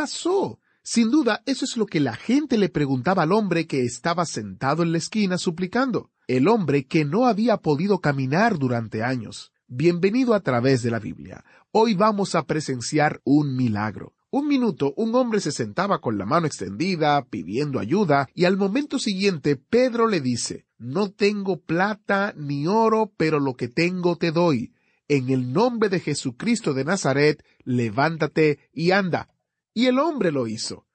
pasó? Sin duda, eso es lo que la gente le preguntaba al hombre que estaba sentado en la esquina suplicando, el hombre que no había podido caminar durante años. Bienvenido a través de la Biblia. Hoy vamos a presenciar un milagro. Un minuto, un hombre se sentaba con la mano extendida, pidiendo ayuda, y al momento siguiente Pedro le dice, No tengo plata ni oro, pero lo que tengo te doy. En el nombre de Jesucristo de Nazaret, levántate y anda. Y el hombre lo hizo.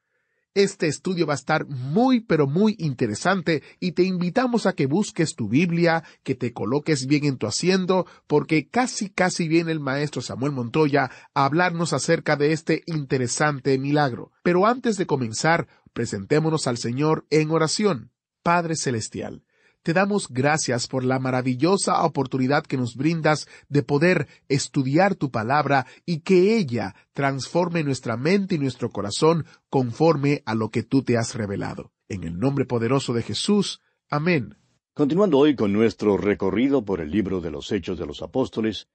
Este estudio va a estar muy pero muy interesante y te invitamos a que busques tu Biblia, que te coloques bien en tu asiento, porque casi casi viene el maestro Samuel Montoya a hablarnos acerca de este interesante milagro. Pero antes de comenzar, presentémonos al Señor en oración. Padre Celestial, te damos gracias por la maravillosa oportunidad que nos brindas de poder estudiar tu palabra y que ella transforme nuestra mente y nuestro corazón conforme a lo que tú te has revelado. En el nombre poderoso de Jesús. Amén. Continuando hoy con nuestro recorrido por el libro de los Hechos de los Apóstoles,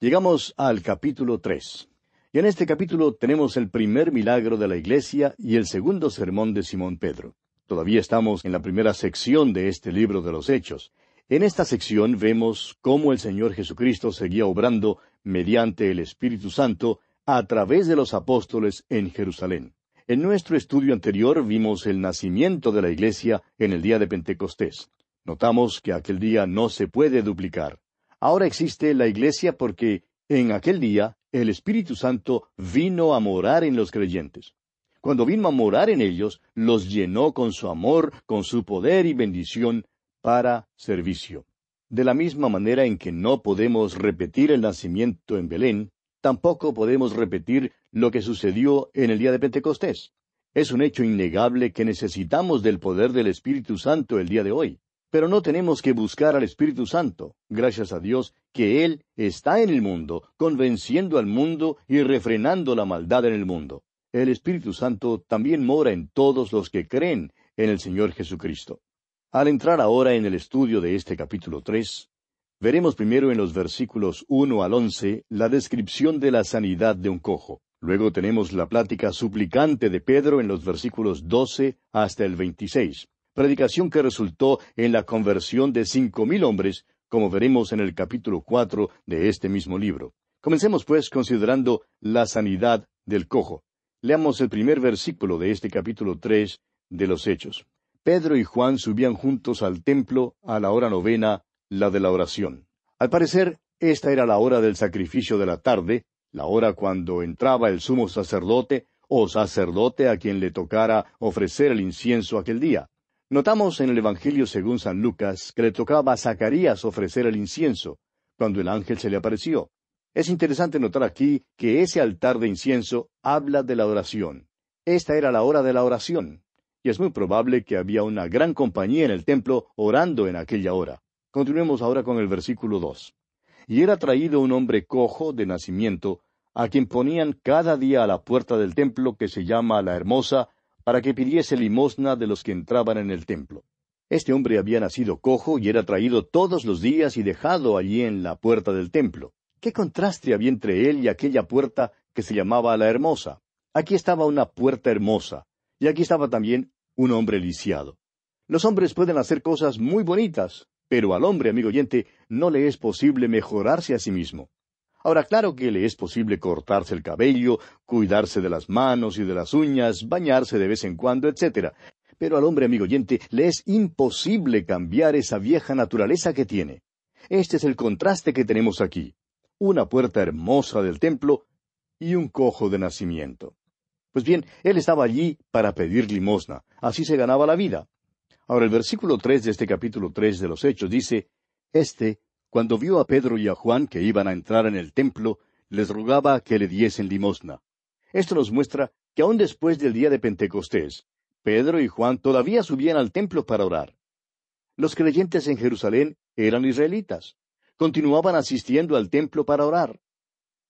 llegamos al capítulo tres. Y en este capítulo tenemos el primer milagro de la iglesia y el segundo sermón de Simón Pedro. Todavía estamos en la primera sección de este libro de los Hechos. En esta sección vemos cómo el Señor Jesucristo seguía obrando mediante el Espíritu Santo a través de los apóstoles en Jerusalén. En nuestro estudio anterior vimos el nacimiento de la iglesia en el día de Pentecostés. Notamos que aquel día no se puede duplicar. Ahora existe la iglesia porque en aquel día el Espíritu Santo vino a morar en los creyentes. Cuando vino a morar en ellos, los llenó con su amor, con su poder y bendición para servicio. De la misma manera en que no podemos repetir el nacimiento en Belén, tampoco podemos repetir lo que sucedió en el día de Pentecostés. Es un hecho innegable que necesitamos del poder del Espíritu Santo el día de hoy. Pero no tenemos que buscar al Espíritu Santo, gracias a Dios que Él está en el mundo, convenciendo al mundo y refrenando la maldad en el mundo el Espíritu Santo también mora en todos los que creen en el Señor Jesucristo. Al entrar ahora en el estudio de este capítulo tres, veremos primero en los versículos uno al once la descripción de la sanidad de un cojo. Luego tenemos la plática suplicante de Pedro en los versículos doce hasta el veintiséis, predicación que resultó en la conversión de cinco mil hombres, como veremos en el capítulo cuatro de este mismo libro. Comencemos pues considerando la sanidad del cojo. Leamos el primer versículo de este capítulo tres de los Hechos. Pedro y Juan subían juntos al templo a la hora novena, la de la oración. Al parecer, esta era la hora del sacrificio de la tarde, la hora cuando entraba el sumo sacerdote o sacerdote a quien le tocara ofrecer el incienso aquel día. Notamos en el Evangelio según San Lucas que le tocaba a Zacarías ofrecer el incienso, cuando el ángel se le apareció. Es interesante notar aquí que ese altar de incienso habla de la oración. Esta era la hora de la oración, y es muy probable que había una gran compañía en el templo orando en aquella hora. Continuemos ahora con el versículo dos. Y era traído un hombre cojo de nacimiento, a quien ponían cada día a la puerta del templo que se llama la Hermosa, para que pidiese limosna de los que entraban en el templo. Este hombre había nacido cojo y era traído todos los días y dejado allí en la puerta del templo. ¿Qué contraste había entre él y aquella puerta que se llamaba la Hermosa? Aquí estaba una puerta hermosa, y aquí estaba también un hombre lisiado. Los hombres pueden hacer cosas muy bonitas, pero al hombre, amigo oyente, no le es posible mejorarse a sí mismo. Ahora, claro que le es posible cortarse el cabello, cuidarse de las manos y de las uñas, bañarse de vez en cuando, etc. Pero al hombre, amigo oyente, le es imposible cambiar esa vieja naturaleza que tiene. Este es el contraste que tenemos aquí. Una puerta hermosa del templo y un cojo de nacimiento. Pues bien, él estaba allí para pedir limosna. Así se ganaba la vida. Ahora el versículo tres de este capítulo tres de los Hechos dice, Este, cuando vio a Pedro y a Juan que iban a entrar en el templo, les rogaba que le diesen limosna. Esto nos muestra que aun después del día de Pentecostés, Pedro y Juan todavía subían al templo para orar. Los creyentes en Jerusalén eran israelitas. Continuaban asistiendo al templo para orar.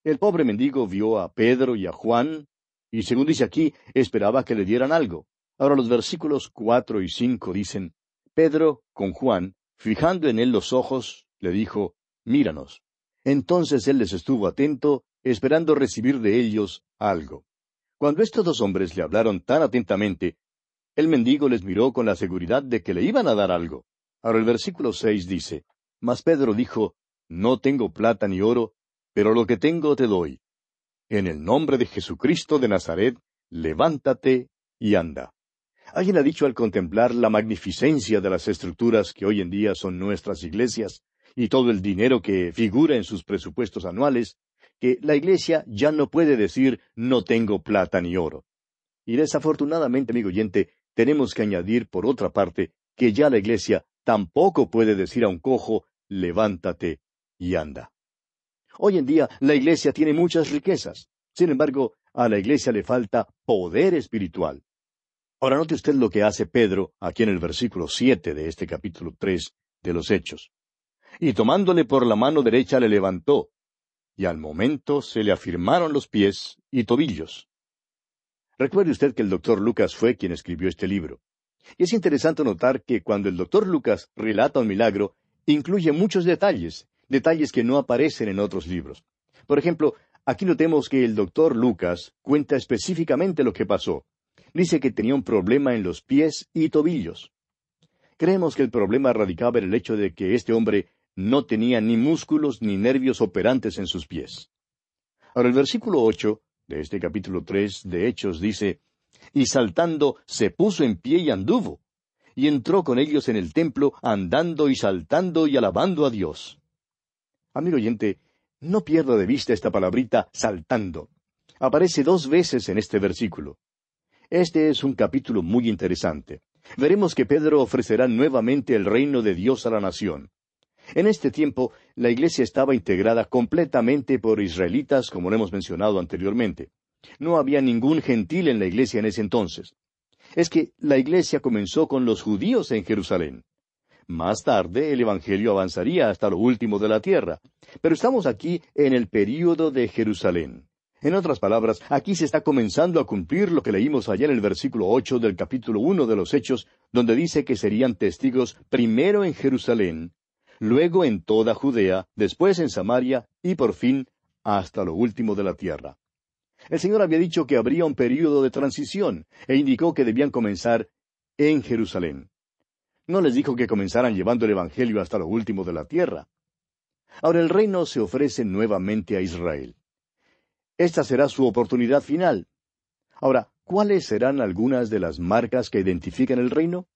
El pobre mendigo vio a Pedro y a Juan, y según dice aquí, esperaba que le dieran algo. Ahora los versículos cuatro y cinco dicen, Pedro, con Juan, fijando en él los ojos, le dijo, Míranos. Entonces él les estuvo atento, esperando recibir de ellos algo. Cuando estos dos hombres le hablaron tan atentamente, el mendigo les miró con la seguridad de que le iban a dar algo. Ahora el versículo seis dice, Mas Pedro dijo, No tengo plata ni oro, pero lo que tengo te doy. En el nombre de Jesucristo de Nazaret, levántate y anda. Alguien ha dicho al contemplar la magnificencia de las estructuras que hoy en día son nuestras iglesias y todo el dinero que figura en sus presupuestos anuales, que la iglesia ya no puede decir no tengo plata ni oro. Y desafortunadamente, amigo oyente, tenemos que añadir por otra parte que ya la iglesia tampoco puede decir a un cojo levántate y anda. Hoy en día la iglesia tiene muchas riquezas. Sin embargo, a la iglesia le falta poder espiritual. Ahora note usted lo que hace Pedro aquí en el versículo siete de este capítulo tres de los Hechos. Y tomándole por la mano derecha le levantó, y al momento se le afirmaron los pies y tobillos. Recuerde usted que el doctor Lucas fue quien escribió este libro. Y es interesante notar que cuando el doctor Lucas relata un milagro, incluye muchos detalles, detalles que no aparecen en otros libros. Por ejemplo, aquí notemos que el doctor Lucas cuenta específicamente lo que pasó dice que tenía un problema en los pies y tobillos. Creemos que el problema radicaba en el hecho de que este hombre no tenía ni músculos ni nervios operantes en sus pies. Ahora el versículo ocho de este capítulo tres de Hechos dice Y saltando se puso en pie y anduvo, y entró con ellos en el templo andando y saltando y alabando a Dios. Amigo oyente, no pierda de vista esta palabrita saltando. Aparece dos veces en este versículo. Este es un capítulo muy interesante. Veremos que Pedro ofrecerá nuevamente el reino de Dios a la nación. En este tiempo, la iglesia estaba integrada completamente por israelitas, como lo hemos mencionado anteriormente. No había ningún gentil en la iglesia en ese entonces. Es que la iglesia comenzó con los judíos en Jerusalén. Más tarde el Evangelio avanzaría hasta lo último de la tierra. Pero estamos aquí en el período de Jerusalén. En otras palabras, aquí se está comenzando a cumplir lo que leímos allá en el versículo ocho del capítulo uno de los Hechos, donde dice que serían testigos primero en Jerusalén, luego en toda Judea, después en Samaria y por fin hasta lo último de la tierra. El Señor había dicho que habría un período de transición e indicó que debían comenzar en Jerusalén. No les dijo que comenzaran llevando el Evangelio hasta lo último de la tierra. Ahora el reino se ofrece nuevamente a Israel. Esta será su oportunidad final. Ahora, ¿cuáles serán algunas de las marcas que identifican el reino?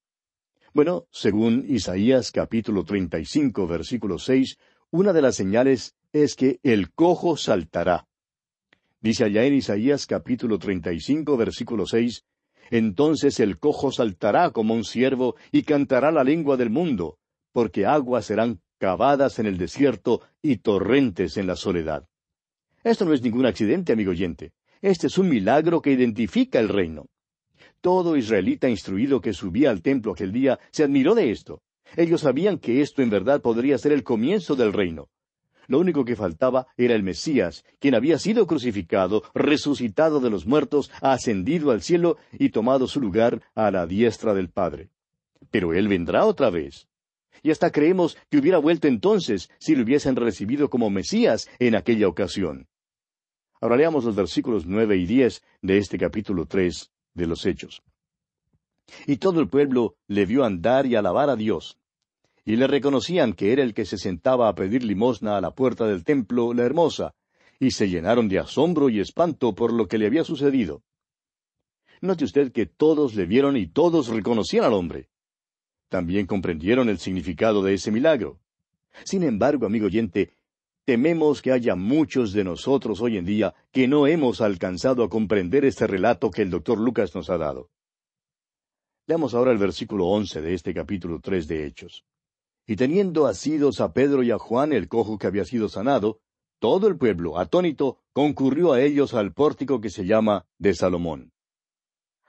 Bueno, según Isaías capítulo 35, versículo 6, una de las señales es que el cojo saltará. Dice allá en Isaías capítulo 35, versículo 6, Entonces el cojo saltará como un ciervo y cantará la lengua del mundo, porque aguas serán cavadas en el desierto y torrentes en la soledad. Esto no es ningún accidente, amigo oyente. Este es un milagro que identifica el reino. Todo israelita instruido que subía al templo aquel día se admiró de esto. Ellos sabían que esto en verdad podría ser el comienzo del reino. Lo único que faltaba era el Mesías, quien había sido crucificado, resucitado de los muertos, ascendido al cielo y tomado su lugar a la diestra del Padre. Pero Él vendrá otra vez. Y hasta creemos que hubiera vuelto entonces si lo hubiesen recibido como Mesías en aquella ocasión. Ahora leamos los versículos nueve y diez de este capítulo tres de los Hechos. Y todo el pueblo le vio andar y alabar a Dios. Y le reconocían que era el que se sentaba a pedir limosna a la puerta del templo, la hermosa, y se llenaron de asombro y espanto por lo que le había sucedido. Note usted que todos le vieron y todos reconocían al hombre. También comprendieron el significado de ese milagro. Sin embargo, amigo oyente, tememos que haya muchos de nosotros hoy en día que no hemos alcanzado a comprender este relato que el doctor Lucas nos ha dado. Leamos ahora el versículo once de este capítulo tres de Hechos. Y teniendo asidos a Pedro y a Juan el cojo que había sido sanado, todo el pueblo, atónito, concurrió a ellos al pórtico que se llama de Salomón.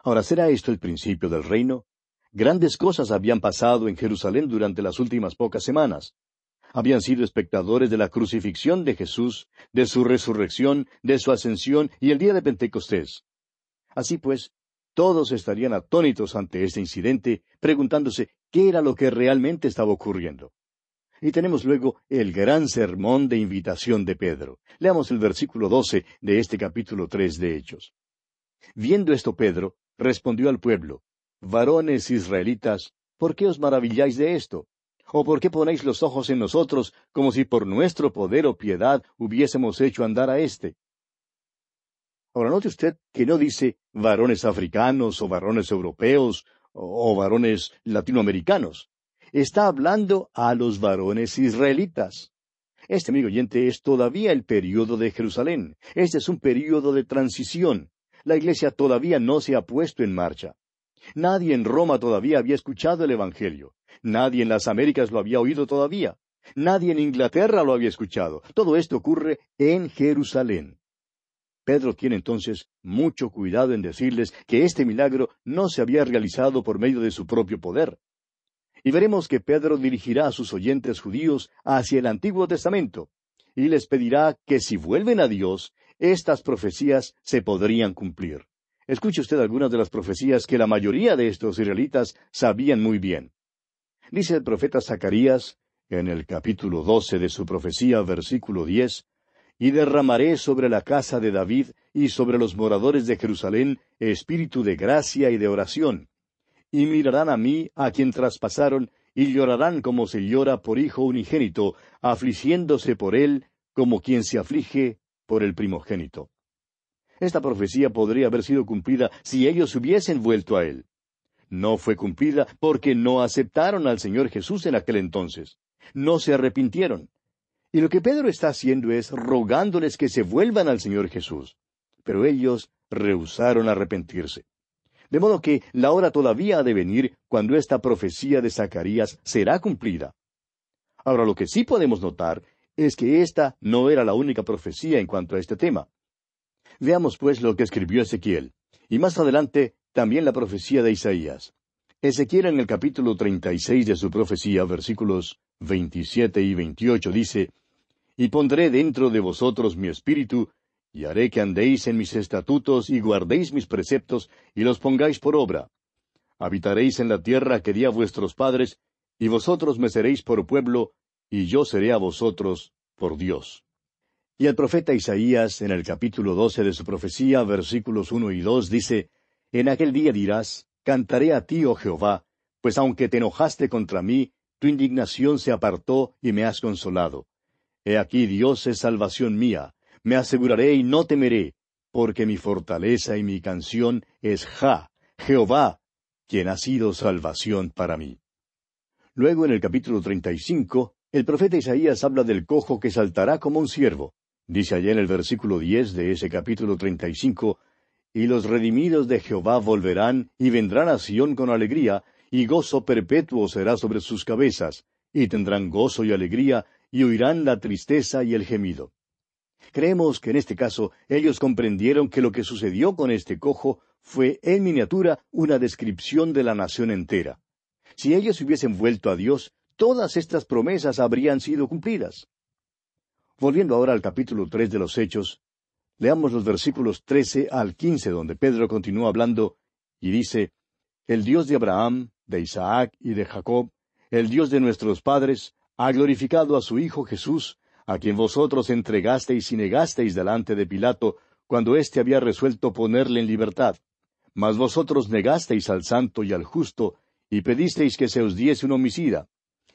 Ahora, ¿será esto el principio del reino? Grandes cosas habían pasado en Jerusalén durante las últimas pocas semanas. Habían sido espectadores de la crucifixión de Jesús, de su resurrección, de su ascensión y el día de Pentecostés. Así pues, todos estarían atónitos ante este incidente, preguntándose qué era lo que realmente estaba ocurriendo. Y tenemos luego el gran sermón de invitación de Pedro. Leamos el versículo doce de este capítulo tres de Hechos. Viendo esto Pedro, respondió al pueblo, Varones israelitas, ¿por qué os maravilláis de esto? ¿O por qué ponéis los ojos en nosotros como si por nuestro poder o piedad hubiésemos hecho andar a éste? Ahora note usted que no dice varones africanos o varones europeos o, varones latinoamericanos. Está hablando a los varones israelitas. Este amigo oyente es todavía el período de Jerusalén. Este es un período de transición. La iglesia todavía no se ha puesto en marcha. Nadie en Roma todavía había escuchado el Evangelio. Nadie en las Américas lo había oído todavía. Nadie en Inglaterra lo había escuchado. Todo esto ocurre en Jerusalén. Pedro tiene entonces mucho cuidado en decirles que este milagro no se había realizado por medio de su propio poder. Y veremos que Pedro dirigirá a sus oyentes judíos hacia el Antiguo Testamento, y les pedirá que si vuelven a Dios, estas profecías se podrían cumplir. Escuche usted algunas de las profecías que la mayoría de estos israelitas sabían muy bien. Dice el profeta Zacarías, en el capítulo doce de su profecía, versículo diez, y derramaré sobre la casa de David y sobre los moradores de Jerusalén espíritu de gracia y de oración. Y mirarán a mí, a quien traspasaron, y llorarán como se llora por hijo unigénito, afligiéndose por él como quien se aflige por el primogénito. Esta profecía podría haber sido cumplida si ellos hubiesen vuelto a él. No fue cumplida porque no aceptaron al Señor Jesús en aquel entonces. No se arrepintieron. Y lo que Pedro está haciendo es rogándoles que se vuelvan al Señor Jesús. Pero ellos rehusaron arrepentirse. De modo que la hora todavía ha de venir cuando esta profecía de Zacarías será cumplida. Ahora lo que sí podemos notar es que esta no era la única profecía en cuanto a este tema. Veamos pues lo que escribió Ezequiel, y más adelante también la profecía de Isaías. Ezequiel en el capítulo treinta y seis de su profecía, versículos veintisiete y veintiocho, dice y pondré dentro de vosotros mi espíritu, y haré que andéis en mis estatutos y guardéis mis preceptos y los pongáis por obra. Habitaréis en la tierra que di a vuestros padres, y vosotros me seréis por pueblo, y yo seré a vosotros por Dios. Y el profeta Isaías, en el capítulo doce de su profecía, versículos uno y dos, dice, En aquel día dirás, Cantaré a ti, oh Jehová, pues aunque te enojaste contra mí, tu indignación se apartó y me has consolado. He aquí Dios es salvación mía, me aseguraré y no temeré, porque mi fortaleza y mi canción es Ja, Jehová, quien ha sido salvación para mí. Luego en el capítulo treinta y cinco, el profeta Isaías habla del cojo que saltará como un ciervo. Dice allá en el versículo diez de ese capítulo treinta y cinco, y los redimidos de Jehová volverán y vendrán a Sión con alegría, y gozo perpetuo será sobre sus cabezas, y tendrán gozo y alegría, y oirán la tristeza y el gemido. Creemos que en este caso ellos comprendieron que lo que sucedió con este cojo fue en miniatura una descripción de la nación entera. Si ellos hubiesen vuelto a Dios, todas estas promesas habrían sido cumplidas. Volviendo ahora al capítulo tres de los Hechos, leamos los versículos trece al quince, donde Pedro continúa hablando y dice, El Dios de Abraham, de Isaac y de Jacob, el Dios de nuestros padres, ha glorificado a su Hijo Jesús, a quien vosotros entregasteis y negasteis delante de Pilato, cuando éste había resuelto ponerle en libertad. Mas vosotros negasteis al santo y al justo, y pedisteis que se os diese un homicida,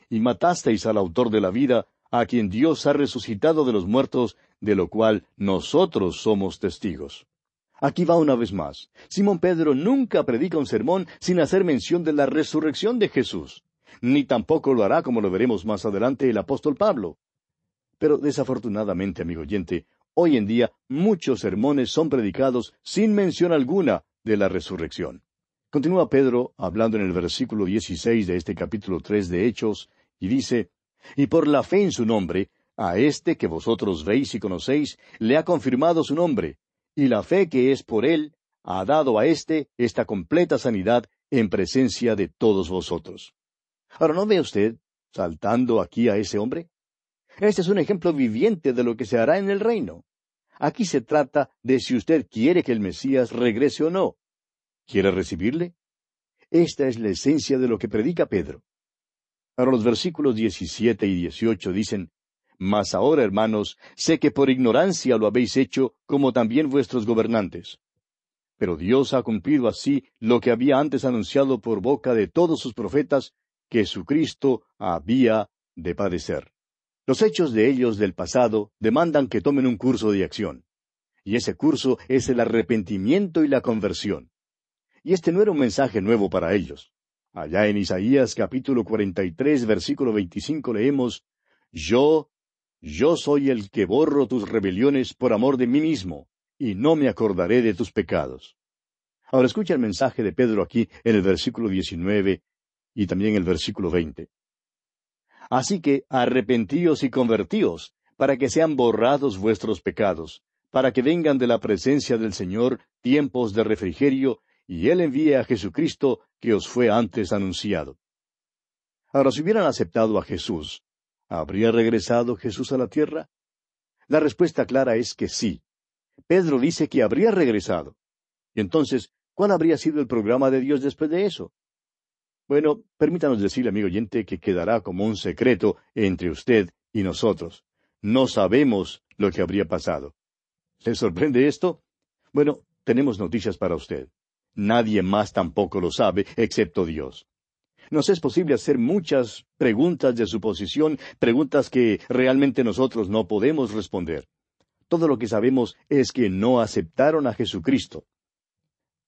y matasteis al autor de la vida, a quien Dios ha resucitado de los muertos, de lo cual nosotros somos testigos. Aquí va una vez más. Simón Pedro nunca predica un sermón sin hacer mención de la resurrección de Jesús. Ni tampoco lo hará, como lo veremos más adelante, el apóstol Pablo. Pero desafortunadamente, amigo oyente, hoy en día muchos sermones son predicados sin mención alguna de la resurrección. Continúa Pedro hablando en el versículo 16 de este capítulo tres de Hechos, y dice, Y por la fe en su nombre, a este que vosotros veis y conocéis, le ha confirmado su nombre, y la fe que es por él ha dado a éste esta completa sanidad en presencia de todos vosotros. Ahora, ¿no ve usted saltando aquí a ese hombre? Este es un ejemplo viviente de lo que se hará en el reino. Aquí se trata de si usted quiere que el Mesías regrese o no. ¿Quiere recibirle? Esta es la esencia de lo que predica Pedro. Ahora los versículos 17 y 18 dicen, Mas ahora, hermanos, sé que por ignorancia lo habéis hecho, como también vuestros gobernantes. Pero Dios ha cumplido así lo que había antes anunciado por boca de todos sus profetas, que su Cristo había de padecer. Los hechos de ellos del pasado demandan que tomen un curso de acción. Y ese curso es el arrepentimiento y la conversión. Y este no era un mensaje nuevo para ellos. Allá en Isaías capítulo 43 versículo 25 leemos, Yo, yo soy el que borro tus rebeliones por amor de mí mismo, y no me acordaré de tus pecados. Ahora escucha el mensaje de Pedro aquí en el versículo 19 y también el versículo 20. Así que arrepentíos y convertíos, para que sean borrados vuestros pecados, para que vengan de la presencia del Señor tiempos de refrigerio, y Él envíe a Jesucristo que os fue antes anunciado. Ahora, si hubieran aceptado a Jesús, ¿habría regresado Jesús a la tierra? La respuesta clara es que sí. Pedro dice que habría regresado. Y entonces, ¿cuál habría sido el programa de Dios después de eso? Bueno, permítanos decirle, amigo oyente, que quedará como un secreto entre usted y nosotros. No sabemos lo que habría pasado. ¿Le sorprende esto? Bueno, tenemos noticias para usted. Nadie más tampoco lo sabe, excepto Dios. Nos es posible hacer muchas preguntas de suposición, preguntas que realmente nosotros no podemos responder. Todo lo que sabemos es que no aceptaron a Jesucristo.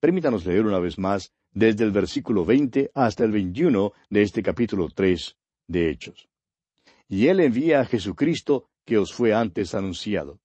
Permítanos leer una vez más desde el versículo veinte hasta el veintiuno de este capítulo tres de Hechos. Y él envía a Jesucristo que os fue antes anunciado,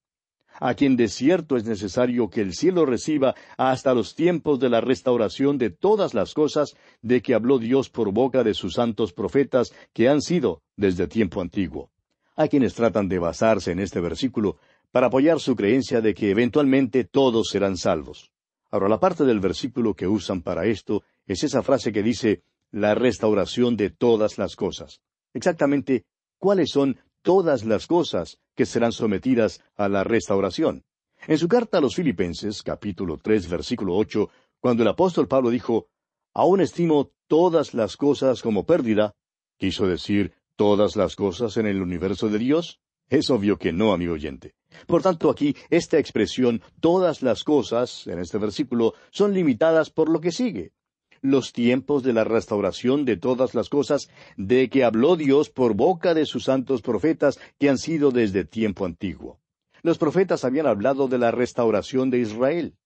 a quien de cierto es necesario que el cielo reciba hasta los tiempos de la restauración de todas las cosas de que habló Dios por boca de sus santos profetas que han sido desde tiempo antiguo. Hay quienes tratan de basarse en este versículo para apoyar su creencia de que eventualmente todos serán salvos. Ahora, la parte del versículo que usan para esto es esa frase que dice la restauración de todas las cosas. Exactamente, ¿cuáles son todas las cosas que serán sometidas a la restauración? En su carta a los Filipenses, capítulo tres, versículo ocho, cuando el apóstol Pablo dijo, Aún estimo todas las cosas como pérdida, quiso decir todas las cosas en el universo de Dios. Es obvio que no, amigo oyente. Por tanto, aquí esta expresión todas las cosas, en este versículo, son limitadas por lo que sigue. Los tiempos de la restauración de todas las cosas de que habló Dios por boca de sus santos profetas que han sido desde tiempo antiguo. Los profetas habían hablado de la restauración de Israel.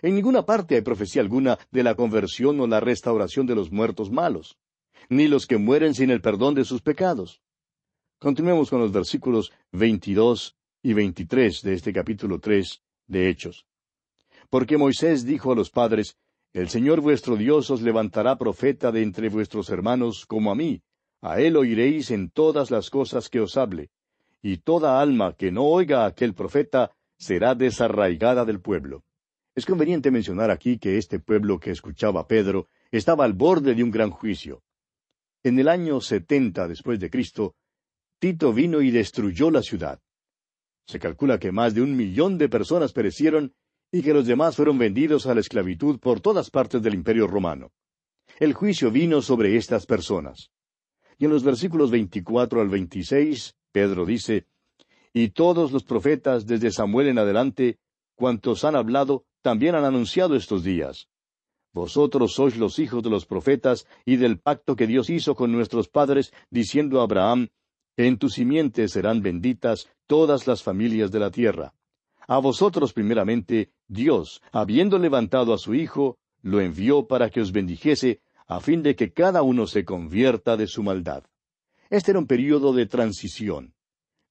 En ninguna parte hay profecía alguna de la conversión o la restauración de los muertos malos, ni los que mueren sin el perdón de sus pecados. Continuemos con los versículos 22 y 23 de este capítulo 3 de Hechos. Porque Moisés dijo a los padres, El Señor vuestro Dios os levantará profeta de entre vuestros hermanos como a mí, a él oiréis en todas las cosas que os hable, y toda alma que no oiga a aquel profeta será desarraigada del pueblo. Es conveniente mencionar aquí que este pueblo que escuchaba a Pedro estaba al borde de un gran juicio. En el año setenta después de Cristo, Tito vino y destruyó la ciudad. Se calcula que más de un millón de personas perecieron y que los demás fueron vendidos a la esclavitud por todas partes del imperio romano. El juicio vino sobre estas personas. Y en los versículos 24 al 26, Pedro dice, Y todos los profetas desde Samuel en adelante, cuantos han hablado, también han anunciado estos días. Vosotros sois los hijos de los profetas y del pacto que Dios hizo con nuestros padres, diciendo a Abraham, En tu simiente serán benditas todas las familias de la tierra. A vosotros primeramente, Dios, habiendo levantado a su Hijo, lo envió para que os bendijese, a fin de que cada uno se convierta de su maldad. Este era un período de transición.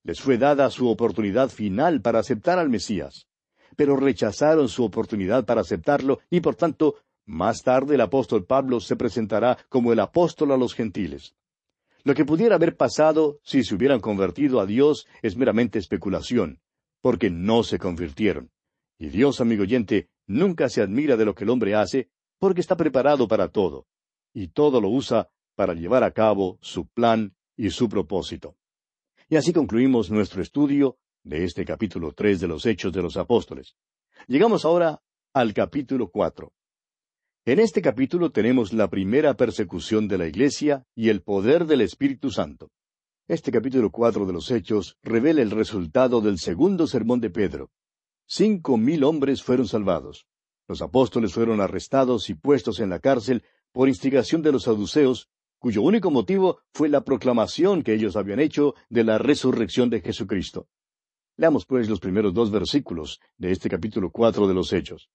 Les fue dada su oportunidad final para aceptar al Mesías, pero rechazaron su oportunidad para aceptarlo y por tanto más tarde el apóstol Pablo se presentará como el apóstol a los gentiles. Lo que pudiera haber pasado si se hubieran convertido a Dios es meramente especulación, porque no se convirtieron. Y Dios, amigo oyente, nunca se admira de lo que el hombre hace, porque está preparado para todo, y todo lo usa para llevar a cabo su plan y su propósito. Y así concluimos nuestro estudio de este capítulo tres de los Hechos de los Apóstoles. Llegamos ahora al capítulo cuatro. En este capítulo tenemos la primera persecución de la Iglesia y el poder del Espíritu Santo. Este capítulo cuatro de los Hechos revela el resultado del segundo sermón de Pedro. Cinco mil hombres fueron salvados. Los apóstoles fueron arrestados y puestos en la cárcel por instigación de los saduceos, cuyo único motivo fue la proclamación que ellos habían hecho de la resurrección de Jesucristo. Leamos pues los primeros dos versículos de este capítulo cuatro de los Hechos.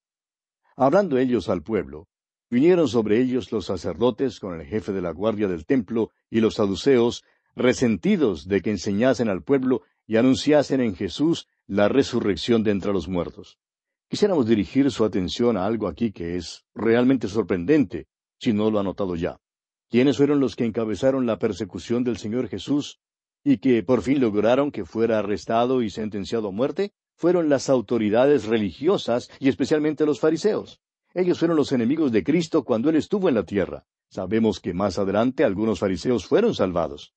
Hablando ellos al pueblo, Vinieron sobre ellos los sacerdotes con el jefe de la guardia del templo y los saduceos, resentidos de que enseñasen al pueblo y anunciasen en Jesús la resurrección de entre los muertos. Quisiéramos dirigir su atención a algo aquí que es realmente sorprendente, si no lo ha notado ya. ¿Quiénes fueron los que encabezaron la persecución del Señor Jesús y que por fin lograron que fuera arrestado y sentenciado a muerte? Fueron las autoridades religiosas y especialmente los fariseos. Ellos fueron los enemigos de Cristo cuando Él estuvo en la tierra. Sabemos que más adelante algunos fariseos fueron salvados.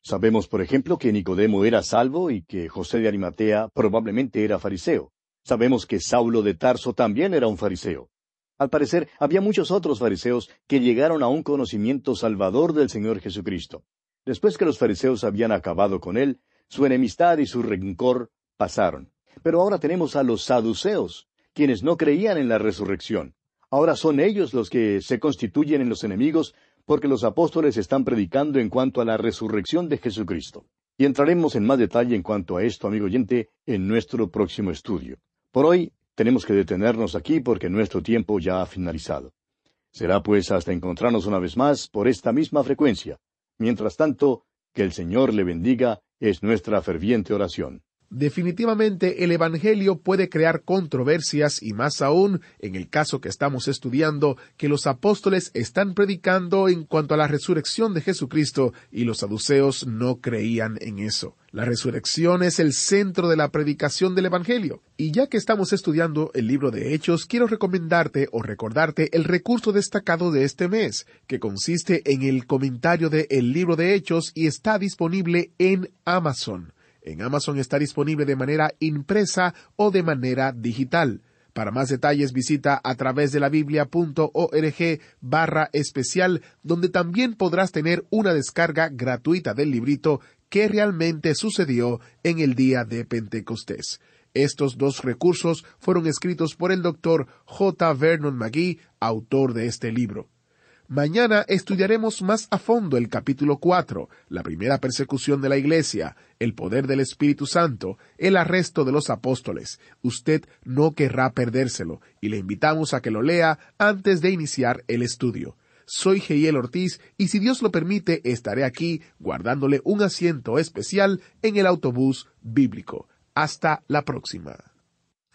Sabemos, por ejemplo, que Nicodemo era salvo y que José de Arimatea probablemente era fariseo. Sabemos que Saulo de Tarso también era un fariseo. Al parecer, había muchos otros fariseos que llegaron a un conocimiento salvador del Señor Jesucristo. Después que los fariseos habían acabado con él, su enemistad y su rencor pasaron. Pero ahora tenemos a los saduceos, quienes no creían en la resurrección. Ahora son ellos los que se constituyen en los enemigos porque los apóstoles están predicando en cuanto a la resurrección de Jesucristo. Y entraremos en más detalle en cuanto a esto, amigo oyente, en nuestro próximo estudio. Por hoy tenemos que detenernos aquí porque nuestro tiempo ya ha finalizado. Será pues hasta encontrarnos una vez más por esta misma frecuencia. Mientras tanto, que el Señor le bendiga es nuestra ferviente oración. Definitivamente el Evangelio puede crear controversias y más aún en el caso que estamos estudiando que los apóstoles están predicando en cuanto a la resurrección de Jesucristo y los saduceos no creían en eso. La resurrección es el centro de la predicación del Evangelio. Y ya que estamos estudiando el libro de Hechos, quiero recomendarte o recordarte el recurso destacado de este mes, que consiste en el comentario de El libro de Hechos y está disponible en Amazon. En Amazon está disponible de manera impresa o de manera digital. Para más detalles visita a través de la biblia.org barra especial, donde también podrás tener una descarga gratuita del librito que realmente sucedió en el día de Pentecostés. Estos dos recursos fueron escritos por el doctor J. Vernon McGee, autor de este libro. Mañana estudiaremos más a fondo el capítulo 4, la primera persecución de la Iglesia, el poder del Espíritu Santo, el arresto de los apóstoles. Usted no querrá perdérselo y le invitamos a que lo lea antes de iniciar el estudio. Soy Geiel Ortiz y si Dios lo permite estaré aquí guardándole un asiento especial en el autobús bíblico. Hasta la próxima.